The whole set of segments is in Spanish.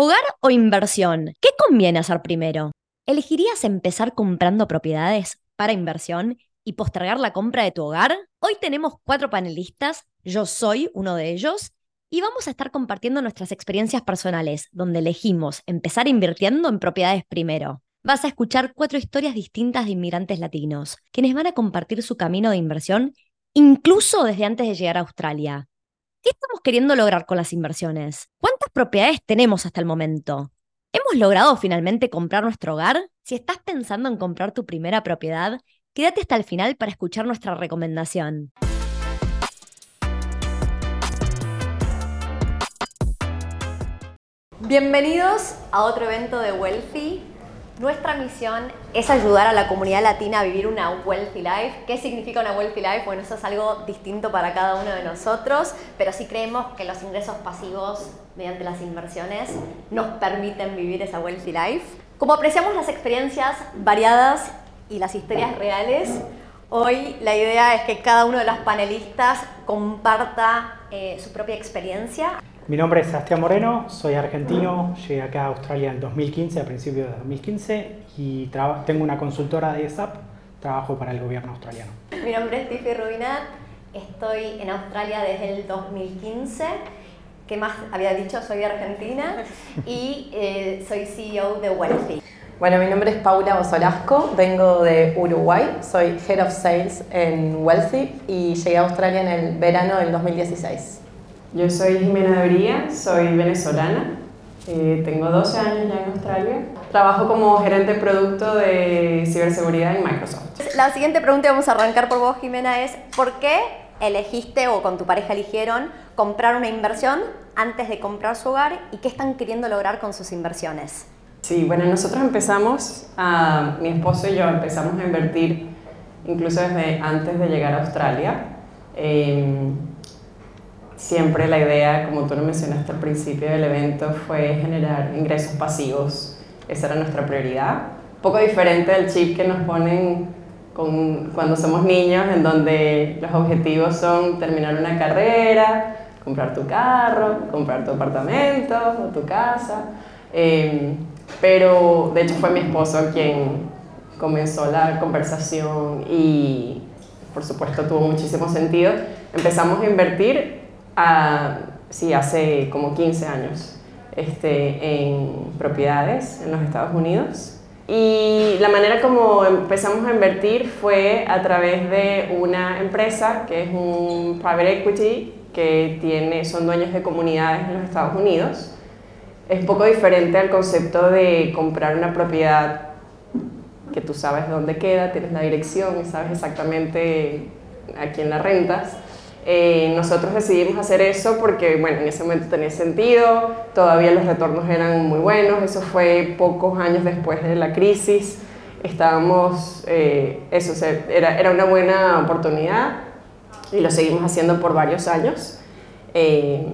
¿Hogar o inversión? ¿Qué conviene hacer primero? ¿Elegirías empezar comprando propiedades para inversión y postergar la compra de tu hogar? Hoy tenemos cuatro panelistas, yo soy uno de ellos, y vamos a estar compartiendo nuestras experiencias personales, donde elegimos empezar invirtiendo en propiedades primero. Vas a escuchar cuatro historias distintas de inmigrantes latinos, quienes van a compartir su camino de inversión, incluso desde antes de llegar a Australia. ¿Qué estamos queriendo lograr con las inversiones? ¿Cuántas propiedades tenemos hasta el momento? ¿Hemos logrado finalmente comprar nuestro hogar? Si estás pensando en comprar tu primera propiedad, quédate hasta el final para escuchar nuestra recomendación. Bienvenidos a otro evento de Wealthy. Nuestra misión es ayudar a la comunidad latina a vivir una wealthy life. ¿Qué significa una wealthy life? Bueno, eso es algo distinto para cada uno de nosotros, pero sí creemos que los ingresos pasivos mediante las inversiones nos permiten vivir esa wealthy life. Como apreciamos las experiencias variadas y las historias reales, hoy la idea es que cada uno de los panelistas comparta eh, su propia experiencia. Mi nombre es Sebastián Moreno, soy argentino, llegué acá a Australia en 2015, a principios de 2015, y tengo una consultora de SAP, trabajo para el gobierno australiano. Mi nombre es Tiffy Rubinat, estoy en Australia desde el 2015. ¿Qué más había dicho? Soy argentina y eh, soy CEO de Wealthy. Bueno, mi nombre es Paula Bosolasco, vengo de Uruguay, soy Head of Sales en Wealthy y llegué a Australia en el verano del 2016. Yo soy Jimena Bría, soy venezolana, eh, tengo 12 años ya en Australia. Trabajo como gerente de producto de ciberseguridad en Microsoft. La siguiente pregunta, vamos a arrancar por vos, Jimena, es ¿por qué elegiste o con tu pareja eligieron comprar una inversión antes de comprar su hogar y qué están queriendo lograr con sus inversiones? Sí, bueno, nosotros empezamos, a, mi esposo y yo empezamos a invertir incluso desde antes de llegar a Australia. Eh, siempre la idea, como tú lo mencionaste al principio del evento, fue generar ingresos pasivos. Esa era nuestra prioridad. Poco diferente del chip que nos ponen con, cuando somos niños, en donde los objetivos son terminar una carrera, comprar tu carro, comprar tu apartamento o tu casa. Em, pero de hecho fue mi esposo quien comenzó la conversación y por supuesto tuvo muchísimo sentido. Empezamos a invertir sí, hace como 15 años este, en propiedades en los Estados Unidos. Y la manera como empezamos a invertir fue a través de una empresa que es un private equity que tiene, son dueños de comunidades en los Estados Unidos. Es un poco diferente al concepto de comprar una propiedad que tú sabes dónde queda, tienes la dirección y sabes exactamente a quién la rentas. Eh, nosotros decidimos hacer eso porque, bueno, en ese momento tenía sentido, todavía los retornos eran muy buenos, eso fue pocos años después de la crisis, estábamos, eh, eso era, era, una buena oportunidad y lo seguimos haciendo por varios años eh,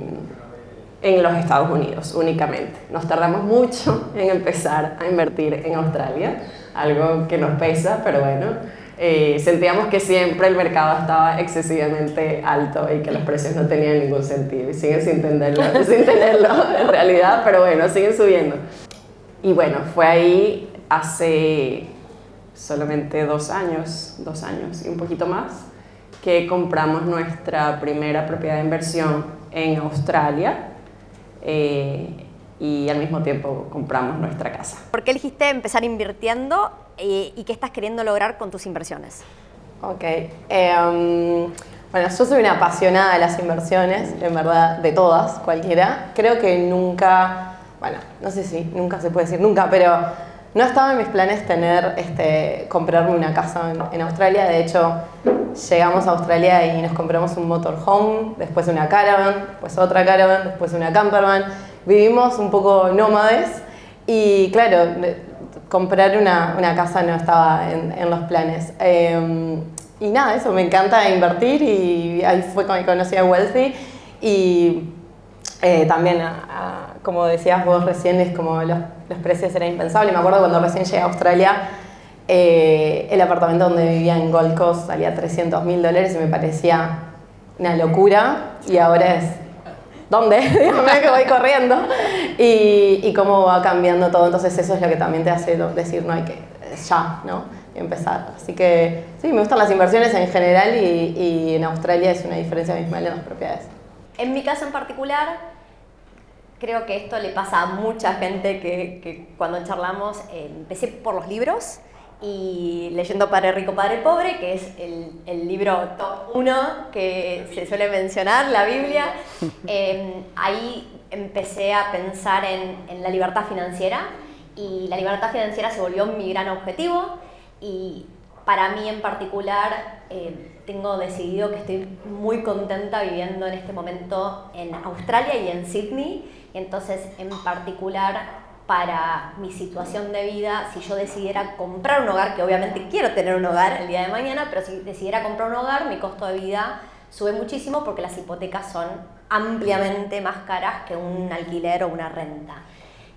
en los Estados Unidos únicamente. Nos tardamos mucho en empezar a invertir en Australia, algo que nos pesa, pero bueno. Eh, sentíamos que siempre el mercado estaba excesivamente alto y que los precios no tenían ningún sentido y siguen sin entenderlo, sin tenerlo en realidad, pero bueno, siguen subiendo. Y bueno, fue ahí hace solamente dos años, dos años y un poquito más, que compramos nuestra primera propiedad de inversión en Australia. Eh, y al mismo tiempo compramos nuestra casa. ¿Por qué elegiste empezar invirtiendo eh, y qué estás queriendo lograr con tus inversiones? Ok. Em, bueno, yo soy una apasionada de las inversiones, en verdad, de todas, cualquiera. Creo que nunca, bueno, no sé si nunca se puede decir nunca, pero no estaba en mis planes tener, este, comprarme una casa en, en Australia. De hecho, llegamos a Australia y nos compramos un motorhome, después una caravan, después otra caravan, después una campervan vivimos un poco nómades y claro, comprar una, una casa no estaba en, en los planes. Em, y nada, eso, me encanta invertir y ahí fue cuando conocí a Wealthy y eh, también, como decías vos recién, es como los, los, precios eran impensables. Me acuerdo cuando recién llegué a Australia, eh, el apartamento donde vivía en Gold Coast salía 300 mil dólares y me parecía una locura y ahora es ¿dónde? Dígame que voy corriendo. Y, y, cómo va cambiando todo. Entonces eso es lo que también te hace decir, no hay que, ya, ¿no? empezar. Así que sí, me gustan las inversiones en general y, y en Australia es una diferencia abismal en las propiedades. En mi caso en particular, creo que esto le pasa a mucha gente que, que cuando charlamos, eh, empecé por los libros y leyendo Padre Rico, Padre Pobre, que es el, el libro top 1 que se suele mencionar, la Biblia, eh, ahí empecé a pensar en, en, la libertad financiera y la libertad financiera se volvió mi gran objetivo y para mí en particular eh, tengo decidido que estoy muy contenta viviendo en este momento en Australia y en Sydney, entonces en particular para mi situación de vida, si yo decidiera comprar un hogar, que obviamente quiero tener un hogar el día de mañana, pero si decidiera comprar un hogar, mi costo de vida sube muchísimo porque las hipotecas son ampliamente más caras que un alquiler o una renta.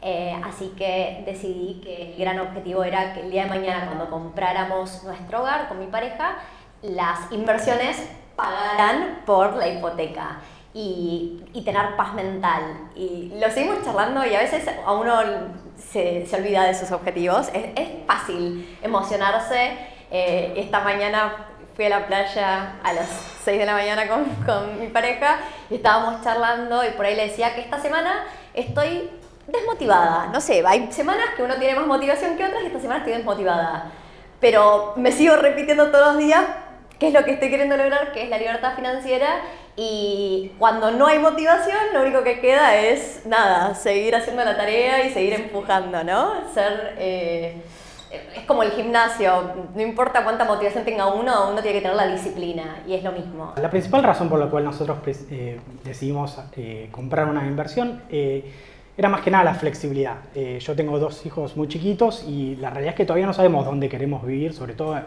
Eh, así que decidí que el gran objetivo era que el día de mañana, cuando compráramos nuestro hogar con mi pareja, las inversiones pagaran por la hipoteca y, y, tener paz mental. Y lo seguimos charlando y a veces a uno se, se olvida de sus objetivos. Es, es fácil emocionarse. Eh, esta mañana fui a la playa a las 6 de la mañana con, con mi pareja y estábamos charlando y por ahí le decía que esta semana estoy desmotivada. No sé, hay semanas que uno tiene más motivación que otras y esta semana estoy desmotivada. Pero me sigo repitiendo todos los días qué es lo que estoy queriendo lograr, que es la libertad financiera. Y cuando no hay motivación, lo único que queda es, nada, seguir haciendo la tarea y seguir empujando, ¿no? Ser... Eh, es como el gimnasio, no importa cuánta motivación tenga uno, uno tiene que tener la disciplina y es lo mismo. La principal razón por la cual nosotros eh, decidimos eh, comprar una inversión era más que nada la flexibilidad. Yo tengo dos hijos muy chiquitos y la realidad es que todavía no sabemos dónde queremos vivir, sobre todo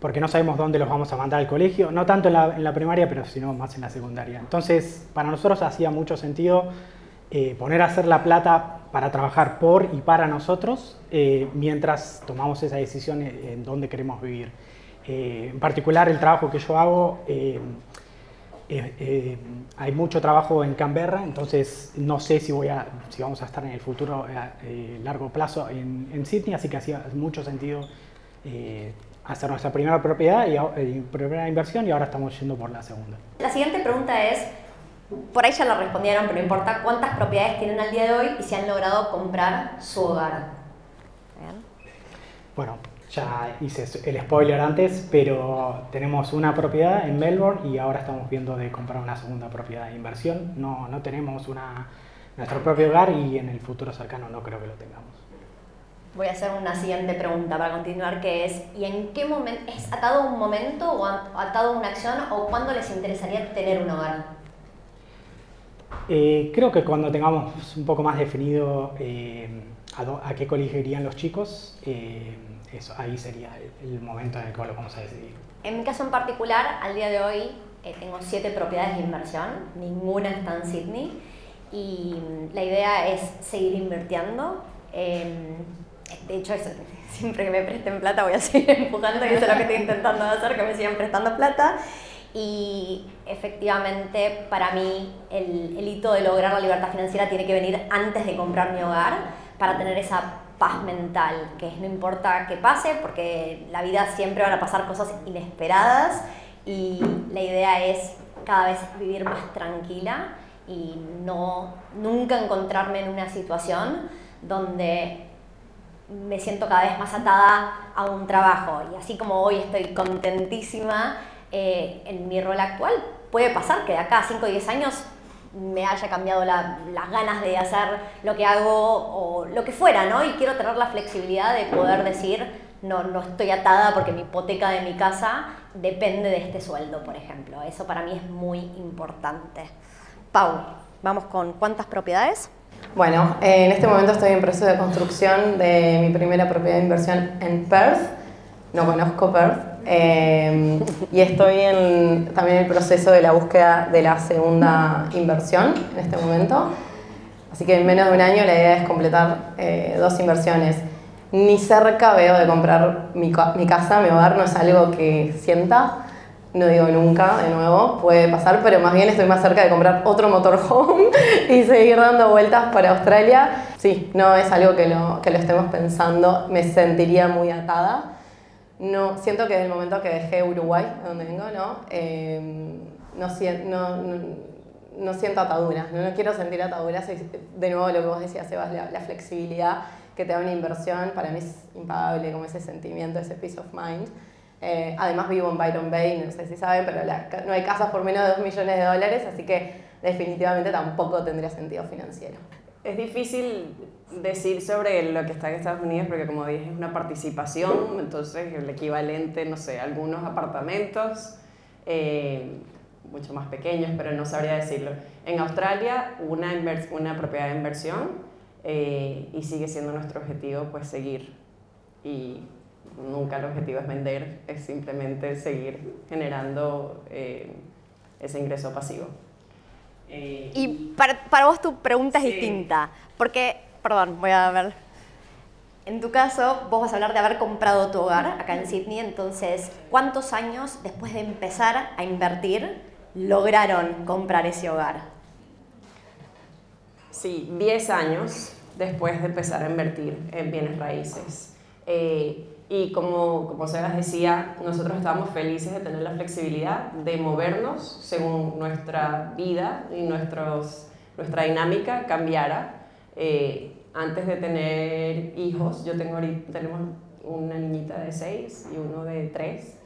porque no sabemos dónde los vamos a mandar al colegio, no tanto en la, en la, primaria, pero sino más en la secundaria. Entonces, para nosotros hacía mucho sentido eh, poner a hacer la plata para trabajar por y para nosotros eh, mientras tomamos esa decisión en, dónde queremos vivir. Eh, en particular, el trabajo que yo hago eh, eh, hay mucho trabajo en Canberra, entonces no sé si, voy a, si vamos a estar en el futuro a largo plazo en, en, Sydney, así que hacía mucho sentido eh, hacer nuestra primera propiedad y primera inversión y ahora estamos yendo por la segunda. La siguiente pregunta es, por ahí ya la respondieron, pero importa cuántas propiedades tienen al día de hoy y si han logrado comprar su hogar. Bueno, ya hice el spoiler antes, pero tenemos una propiedad en Melbourne y ahora estamos viendo de comprar una segunda propiedad de inversión. No, no tenemos una, nuestro propio hogar y en el futuro cercano no creo que lo tengamos. Voy a hacer una siguiente pregunta para continuar, que es, ¿y en qué momento, es atado a un momento o atado a una acción o cuándo les interesaría tener un hogar? Eh, creo que cuando tengamos un poco más definido eh, a, do, a, qué colegio irían los chicos, eh, eso, ahí sería el, el, momento en el cual lo vamos a decidir. En mi caso en particular, al día de hoy tengo siete propiedades de inversión, ninguna está en Sydney y la idea es seguir invirtiendo. De hecho, eso, siempre que me presten plata voy a seguir empujando y eso es lo que estoy intentando hacer, que me sigan prestando plata. Y efectivamente, para mí, el, el hito de lograr la libertad financiera tiene que venir antes de comprar mi hogar para tener esa paz mental, que no importa qué pase, porque la vida siempre van a pasar cosas inesperadas y la idea es cada vez vivir más tranquila y no nunca encontrarme en una situación donde me siento cada vez más atada a un trabajo y así como hoy estoy contentísima eh, en mi rol actual, puede pasar que de acá a 5 o 10 años me haya cambiado la, las ganas de hacer lo que hago o lo que fuera, ¿no? Y quiero tener la flexibilidad de poder decir, no, no estoy atada porque mi hipoteca de mi casa depende de este sueldo, por ejemplo. Eso para mí es muy importante. Pau, vamos con cuántas propiedades. Bueno, en este momento estoy en proceso de construcción de mi primera propiedad de inversión en Perth. No conozco Perth, eh, y estoy en, también en el proceso de la búsqueda de la segunda inversión en este momento. Así que en menos de un año la idea es completar eh, dos inversiones. Ni cerca veo de comprar mi, mi, casa, mi hogar no es algo que sienta. No digo nunca, de nuevo, puede pasar, pero más bien estoy más cerca de comprar otro motorhome y seguir dando vueltas para Australia. Sí, no es algo que lo, que lo estemos pensando, me sentiría muy atada. No, siento que desde el momento que dejé Uruguay, donde vengo, ¿no? Em, no, no, siento ataduras, ¿no? quiero sentir ataduras. De nuevo, lo que vos decías, Sebas, la, la flexibilidad que te da una inversión, para mí es impagable, como ese sentimiento, ese peace of mind. Eh, además vivo en Byron Bay, no sé si saben, pero no hay casas por menos de 2 millones de dólares, así que definitivamente tampoco tendría sentido financiero. Es difícil decir sobre lo que está en Estados Unidos porque como dije es una participación, entonces el equivalente, no sé, algunos apartamentos, eh, mucho más pequeños, pero no sabría decirlo. En Australia una, una propiedad de inversión eh, y sigue siendo nuestro objetivo pues seguir y nunca el objetivo es vender, es simplemente seguir generando eh, ese ingreso pasivo. Eh, y para, para, vos tu pregunta es distinta, porque, perdón, voy a ver. En tu caso, vos vas a hablar de haber comprado tu hogar acá en Sydney, entonces, ¿cuántos años después de empezar a invertir lograron comprar ese hogar? Sí, 10 años después de empezar a invertir en bienes raíces. Eh, y como, como Sebas decía, nosotros estábamos felices de tener la flexibilidad de movernos según nuestra vida y nuestros, nuestra dinámica cambiara. Eh, antes de tener hijos, yo tengo tenemos una niñita de 6 y uno de 3.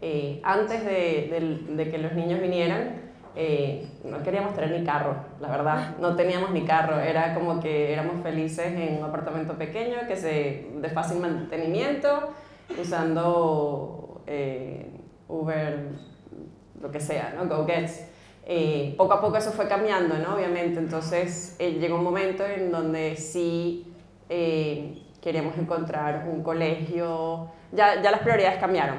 Eh, antes de, de, que los niños vinieran, eh, no queríamos tener ni carro, la verdad, no teníamos ni carro, era como que éramos felices en un apartamento pequeño que se, de fácil mantenimiento, usando eh, Uber, lo que sea, ¿no? GoGets. Eh, poco a poco eso fue cambiando, ¿no? Obviamente, entonces llegó un momento en donde sí queríamos encontrar un colegio, ya, ya las prioridades cambiaron.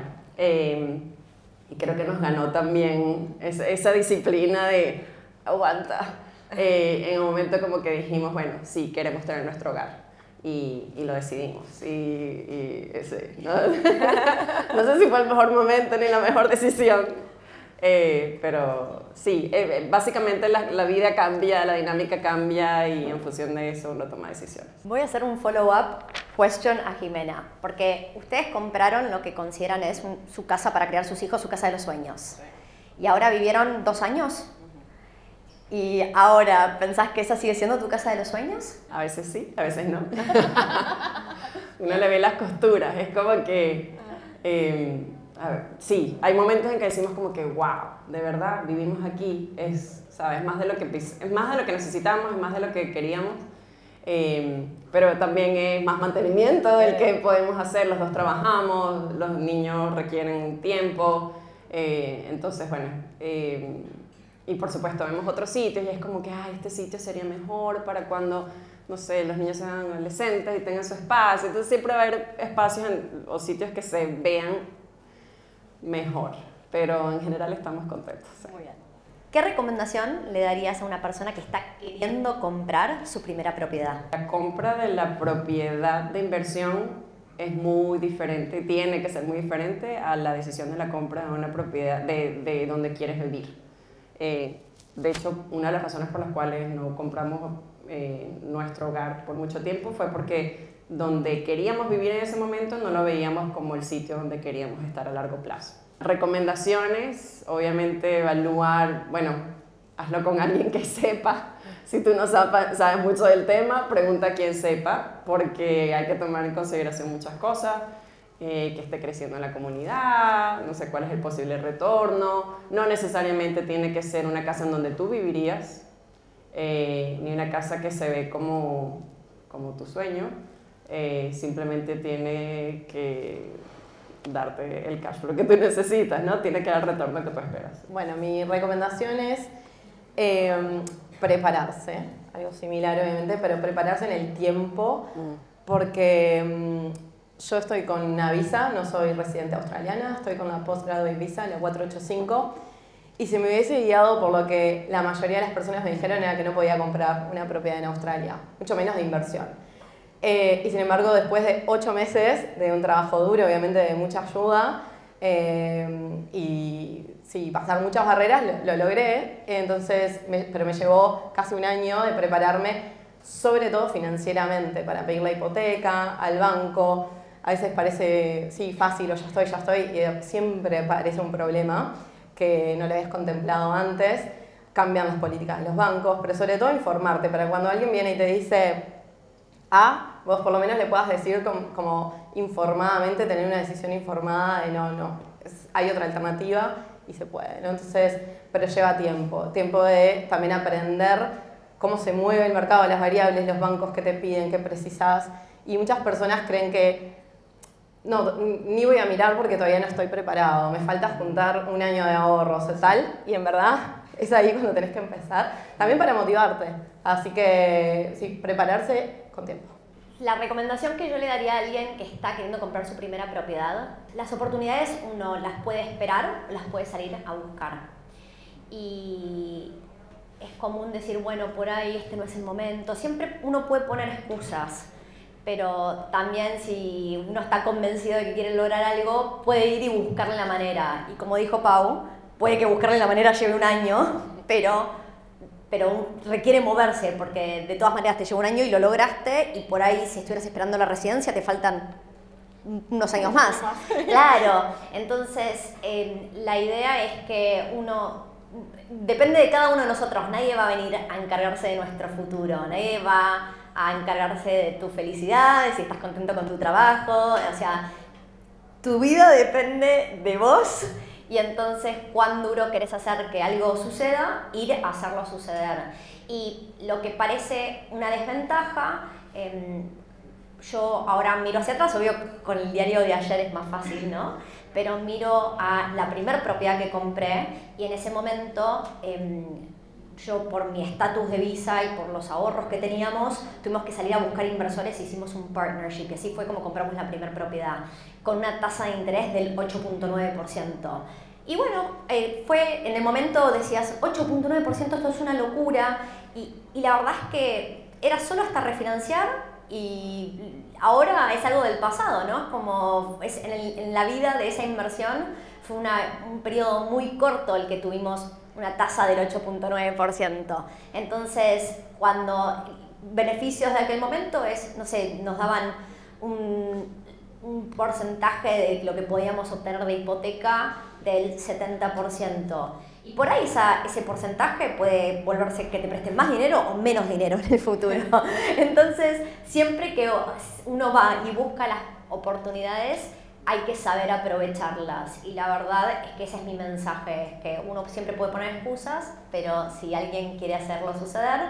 Y creo que nos ganó también esa, esa disciplina de aguanta. Eh, en un momento como que dijimos, bueno, sí, queremos tener nuestro hogar. Y, y lo decidimos. Y, y ese, ¿no? no sé si fue el mejor momento ni la mejor decisión, eh, pero sí, eh, básicamente la, la, vida cambia, la dinámica cambia y en función de eso uno toma decisiones. Voy a hacer un follow-up question a Jimena, porque ustedes compraron lo que consideran es su casa para criar sus hijos, su casa de los sueños. Y ahora vivieron dos años. ¿Y ahora pensás que esa sigue siendo tu casa de los sueños? A veces sí, a veces no. uno le ve las costuras, es como que... Eh, a ver, sí, hay momentos en que decimos como que, wow, de verdad, vivimos aquí, es, ¿sabes? Más de lo que, es más de lo que necesitamos, es más de lo que queríamos, em, pero también es más mantenimiento el que podemos hacer, los dos trabajamos, los niños requieren tiempo, eh, entonces, bueno, em, y por supuesto vemos otros sitios y es como que, ah, este sitio sería mejor para cuando no sé, los niños sean adolescentes y tengan su espacio. Entonces siempre va a haber espacios o sitios que se vean mejor, pero en general estamos contentos. Muy bien. ¿Qué recomendación le darías a una persona que está queriendo comprar su primera propiedad? La compra de la propiedad de inversión es muy diferente, tiene que ser muy diferente a la decisión de la compra de una propiedad de, de donde quieres vivir. Eh, de hecho, una de las razones por las cuales no compramos eh, nuestro hogar por mucho tiempo fue porque donde queríamos vivir en ese momento no lo veíamos como el sitio donde queríamos estar a largo plazo. Recomendaciones, obviamente evaluar, bueno, hazlo con alguien que sepa. Si tú no sabes mucho del tema, pregunta a quien sepa, porque hay que tomar en consideración muchas cosas. Eh, que esté creciendo en la comunidad, no sé cuál es el posible retorno, no necesariamente tiene que ser una casa en donde tú vivirías, eh, ni una casa que se ve como, como tu sueño, eh, simplemente tiene que darte el cash flow que tú necesitas, ¿no? Tiene que dar el retorno que tú esperas. Bueno, mi recomendación es em, prepararse, algo similar obviamente, pero prepararse en el tiempo, mm. porque em, yo estoy con una visa, no soy residente australiana, estoy con la postgraduate visa, la 485, y si me hubiese guiado por lo que la mayoría de las personas me dijeron era que no podía comprar una propiedad en Australia, mucho menos de inversión. Eh, y sin embargo, después de ocho meses de un trabajo duro, obviamente de mucha ayuda, Eh, y sí, pasar muchas barreras lo, logré, entonces, pero me llevó casi un año de prepararme, sobre todo financieramente, para pedir la hipoteca, al banco. A veces parece, sí, fácil o ya estoy, ya estoy, y siempre parece un problema que no lo habías contemplado antes. Cambian las políticas de los bancos, pero sobre todo informarte, para cuando alguien viene y te dice A, vos por lo menos le puedas decir como, informadamente, tener una decisión informada de no, no, hay otra alternativa y se puede, ¿no? Entonces, pero lleva tiempo, tiempo de también aprender cómo se mueve el mercado, las variables, los bancos que te piden, qué precisas. Y muchas personas creen que no, ni voy a mirar porque todavía no estoy preparado, me falta juntar un año de ahorros o tal, y en verdad es ahí cuando tenés que empezar, también para motivarte. Así que sí, prepararse con tiempo. La recomendación que yo le daría a alguien que está queriendo comprar su primera propiedad, las oportunidades uno las puede esperar o las puede salir a buscar. Y es común decir, bueno, por ahí este no es el momento. Siempre uno puede poner excusas pero también si uno está convencido de que quiere lograr algo, puede ir y buscarle la manera. Y como dijo Pau, puede que buscarle la manera lleve un año, pero, pero requiere moverse, porque de todas maneras te lleva un año y lo lograste, y por ahí si estuvieras esperando la residencia te faltan unos años más. Claro, entonces em, la idea es que uno depende de cada uno de nosotros. Nadie va a venir a encargarse de nuestro futuro. Nadie va a encargarse de tu felicidad, de si estás contento con tu trabajo, o sea, tu vida depende de vos y entonces cuán duro querés hacer que algo suceda, ir a hacerlo suceder. Y lo que parece una desventaja, em, yo ahora miro hacia atrás, obvio con el diario de ayer es más fácil, ¿no? Pero miro a la primer propiedad que compré y en ese momento... Em, yo por mi estatus de visa y por los ahorros que teníamos, tuvimos que salir a buscar inversores y hicimos un partnership. Y así fue como compramos la primera propiedad, con una tasa de interés del 8.9%. Y bueno, eh, fue en el momento decías, 8.9%, esto es una locura. Y, y la verdad es que era solo hasta refinanciar y ahora es algo del pasado, ¿no? Es como es en, la vida de esa inversión fue un periodo muy corto el que tuvimos una tasa del 8.9%. Entonces, cuando beneficios de aquel momento es, no sé, nos daban un, porcentaje de lo que podíamos obtener de hipoteca del 70%. Y por ahí ese porcentaje puede volverse que te presten más dinero o menos dinero en el futuro. Entonces, siempre que uno va y busca las oportunidades, hay que saber aprovecharlas. Y la verdad es que ese es mi mensaje, es que uno siempre puede poner excusas, pero si alguien quiere hacerlo suceder,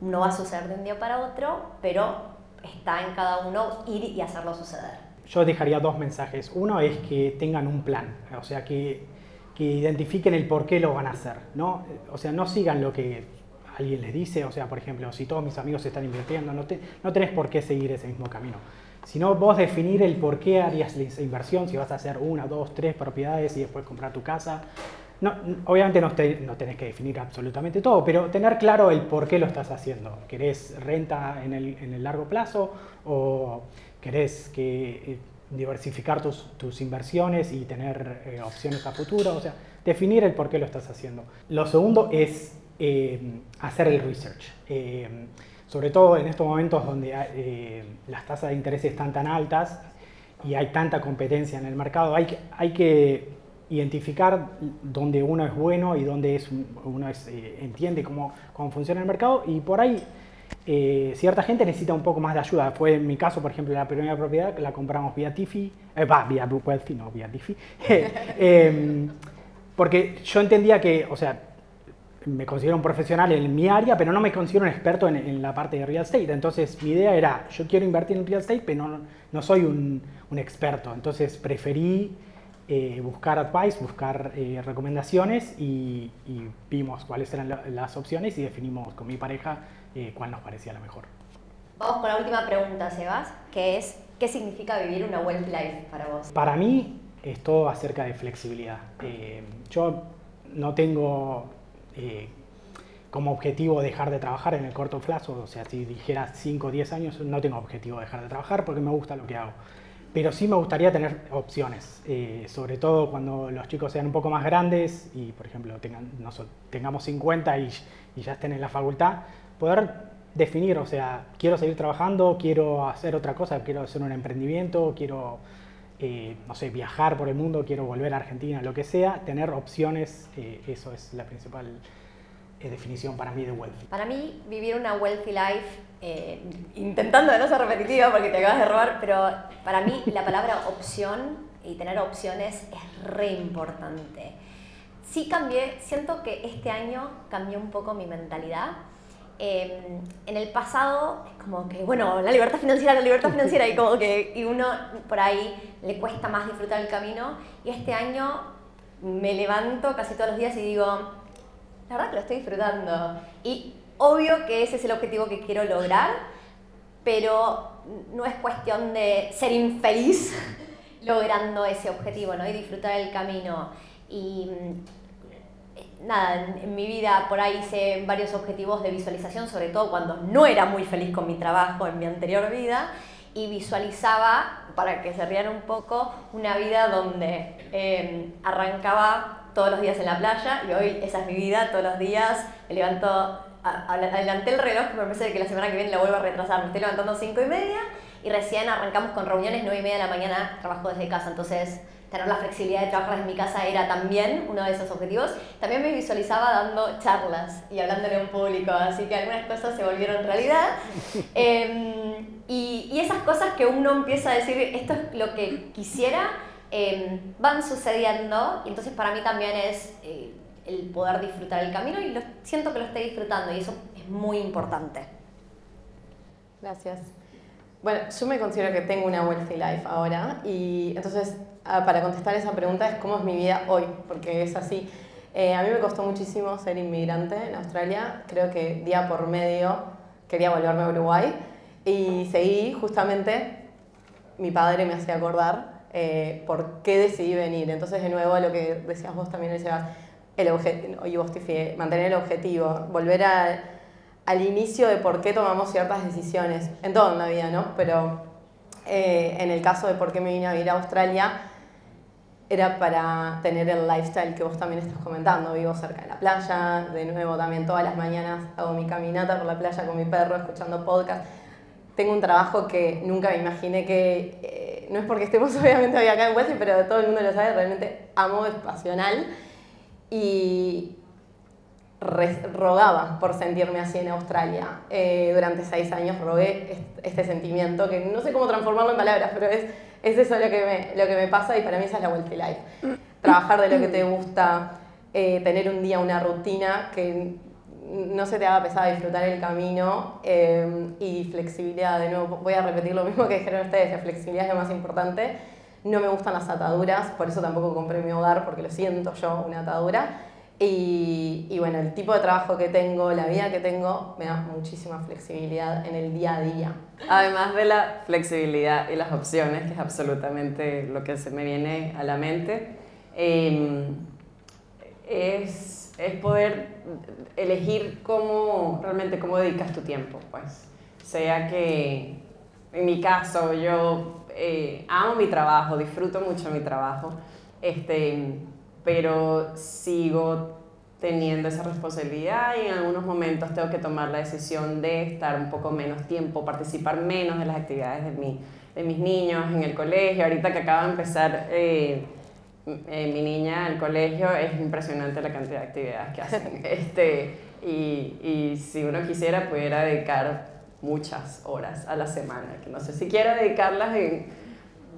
no va a suceder de un día para otro, pero está en cada uno ir y hacerlo suceder. Yo dejaría dos mensajes. Uno es que tengan un plan, o sea, que, que identifiquen el por qué lo van a hacer, ¿no? O sea, no sigan lo que alguien les dice, o sea, por ejemplo, si todos mis amigos están invirtiendo, no, te, no tenés por qué seguir ese mismo camino sino vos definir el por qué harías esa inversión, si vas a hacer una, dos, tres propiedades y después comprar tu casa. No, obviamente no, no, tenés que definir absolutamente todo, pero tener claro el por qué lo estás haciendo. ¿Querés renta en el, en el largo plazo o querés que, eh, diversificar tus, tus, inversiones y tener eh, opciones a futuro? O sea, definir el por qué lo estás haciendo. Lo segundo es eh, hacer el research sobre todo en estos momentos donde eh, las tasas de interés están tan altas y hay tanta competencia en el mercado, hay que, hay que identificar dónde uno es bueno y dónde es, uno eh, entiende cómo, cómo, funciona el mercado y por ahí eh, cierta gente necesita un poco más de ayuda. Fue en mi caso, por ejemplo, la primera propiedad que la compramos vía Tiffy, va, vía Wealthy, no vía Tiffy, em, porque yo entendía que, o sea, me considero un profesional en mi área, pero no me considero un experto en, la parte de real estate. Entonces mi idea era, yo quiero invertir en real estate, pero no, no soy un, un, experto. Entonces preferí eh, buscar advice, buscar eh, recomendaciones y, vimos cuáles eran las opciones y definimos con mi pareja eh, cuál nos parecía la mejor. Vamos con la última pregunta, Sebas, que es, ¿qué significa vivir una wealth life para vos? Para mí es todo acerca de flexibilidad. yo no tengo eh, como objetivo dejar de trabajar en el corto plazo, o sea, si dijera 5 o 10 años, no tengo objetivo dejar de trabajar porque me gusta lo que hago. pero sí me gustaría tener opciones, eh, sobre todo cuando los chicos sean un poco más grandes y, por ejemplo, tengan, tengamos 50 y, y, ya estén en la facultad, poder definir, o sea, quiero seguir trabajando, quiero hacer otra cosa, quiero hacer un emprendimiento, quiero, eh, no sé, viajar por el mundo, quiero volver a Argentina, lo que sea, tener opciones, eh, eso es la principal definición para mí de wealthy. Para mí, vivir una wealthy life eh, intentando de no ser repetitiva porque te acabas de robar, pero para mí la palabra opción y tener opciones es re importante. Sí cambié, siento que este año cambió un poco mi mentalidad. Em, en el pasado es como que, bueno, la libertad financiera, la libertad financiera, y como que y uno por ahí le cuesta más disfrutar el camino. Y este año me levanto casi todos los días y digo, la verdad que lo estoy disfrutando. Y Obvio que ese es el objetivo que quiero lograr, pero no es cuestión de ser infeliz logrando ese objetivo, ¿no? Y disfrutar el camino. Y nada, en, mi vida por ahí hice varios objetivos de visualización, sobre todo cuando no era muy feliz con mi trabajo en mi anterior vida, y visualizaba, para que se rían un poco, una vida donde eh, arrancaba todos los días en la playa y hoy esa es mi vida, todos los días me levanto adelanté el reloj, me parece que la semana que viene la vuelvo a retrasar. Me estoy levantando 5 y media y recién arrancamos con reuniones 9 y media de la mañana, trabajo desde casa. Entonces, tener la flexibilidad de trabajar desde mi casa era también uno de esos objetivos. También me visualizaba dando charlas y hablándole a un público, así que algunas cosas se volvieron realidad. Em, y, y, esas cosas que uno empieza a decir, esto es lo que quisiera, em, van sucediendo. Y entonces para mí también es... Eh, el poder disfrutar el camino y lo, siento que lo estoy disfrutando y eso es muy importante. Gracias. Bueno, yo me considero que tengo una wealthy life ahora y entonces ah, para contestar esa pregunta es cómo es mi vida hoy, porque es así. Eh, a mí me costó muchísimo ser inmigrante en Australia, creo que día por medio quería volverme a Uruguay y seguí justamente, mi padre me hacía acordar eh, por qué decidí venir. Entonces de nuevo lo que decías vos también, decías, el objetivo, y mantener el objetivo, volver al inicio de por qué tomamos ciertas decisiones, en toda la vida, ¿no? Pero eh, en el caso de por qué me vine a vivir a Australia, era para tener el lifestyle que vos también estás comentando. Vivo cerca de la playa, de nuevo también todas las mañanas hago mi caminata por la playa con mi perro, escuchando podcast. Tengo un trabajo que nunca me imaginé que, eh, no es porque estemos obviamente hoy acá en Wesley, pero todo el mundo lo sabe, realmente amo, es pasional y rogaba por sentirme así en Australia. Eh, durante seis años rogué este sentimiento que no sé cómo transformarlo en palabras, pero es, es eso lo que, me, lo que me pasa y para mí esa es la Wealthy Life. Trabajar de lo que te gusta, eh, tener un día una rutina que no se te haga pesada disfrutar el camino eh, y flexibilidad. De nuevo, voy a repetir lo mismo que dijeron ustedes, la flexibilidad es lo más importante no me gustan las ataduras, por eso tampoco compré mi hogar, porque lo siento yo, una atadura. Y, y, bueno, el tipo de trabajo que tengo, la vida que tengo, me da muchísima flexibilidad en el día a día. Además de la flexibilidad y las opciones, que es absolutamente lo que se me viene a la mente, em, es, es, poder elegir cómo, realmente cómo dedicas tu tiempo, pues. Sea que, en mi caso, yo eh, amo mi trabajo, disfruto mucho mi trabajo, este, pero sigo teniendo esa responsabilidad y en algunos momentos tengo que tomar la decisión de estar un poco menos tiempo, participar menos de las actividades de, mi, de mis niños en el colegio. Ahorita que acaba de empezar eh, eh, mi niña al colegio, es impresionante la cantidad de actividades que hacen. Este, y, y si uno quisiera, pudiera dedicar muchas horas a la semana, que no sé si quiero dedicarlas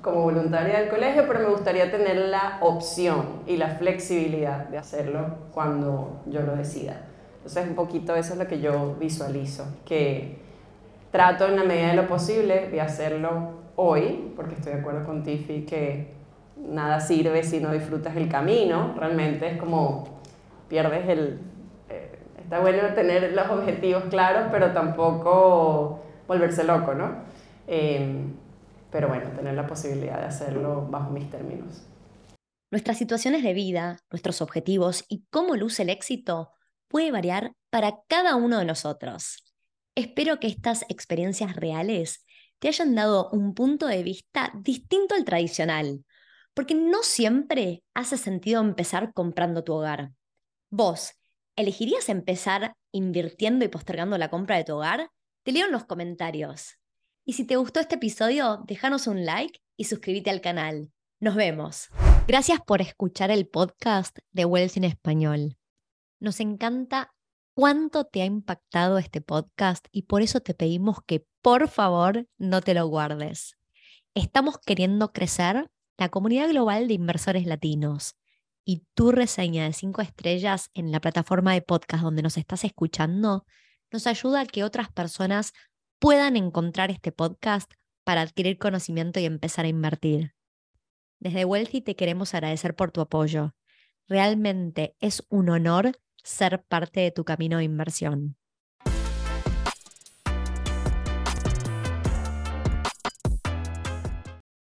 como voluntaria del colegio, pero me gustaría tener la opción y la flexibilidad de hacerlo cuando yo lo decida. Entonces, un poquito eso es lo que yo visualizo, que trato en la medida de lo posible de hacerlo hoy, porque estoy de acuerdo con Tiffy que nada sirve si no disfrutas el camino, realmente es como pierdes el, está bueno tener los objetivos claros, pero tampoco volverse loco, ¿no? Em, pero bueno, tener la posibilidad de hacerlo bajo mis términos. Nuestras situaciones de vida, nuestros objetivos y cómo luce el éxito puede variar para cada uno de nosotros. Espero que estas experiencias reales te hayan dado un punto de vista distinto al tradicional, porque no siempre hace sentido empezar comprando tu hogar. Vos, ¿elegirías empezar invirtiendo y postergando la compra de tu hogar? Te leo en los comentarios. Y si te gustó este episodio, déjanos un like y suscríbete al canal. Nos vemos. Gracias por escuchar el podcast de Wells en Español. Nos encanta cuánto te ha impactado este podcast y por eso te pedimos que por favor no te lo guardes. Estamos queriendo crecer la comunidad global de inversores latinos y tu reseña de cinco estrellas en la plataforma de podcast donde nos estás escuchando nos ayuda a que otras personas puedan encontrar este podcast para adquirir conocimiento y empezar a invertir. Desde Wealthy te queremos agradecer por tu apoyo. Realmente es un honor ser parte de tu camino de inversión.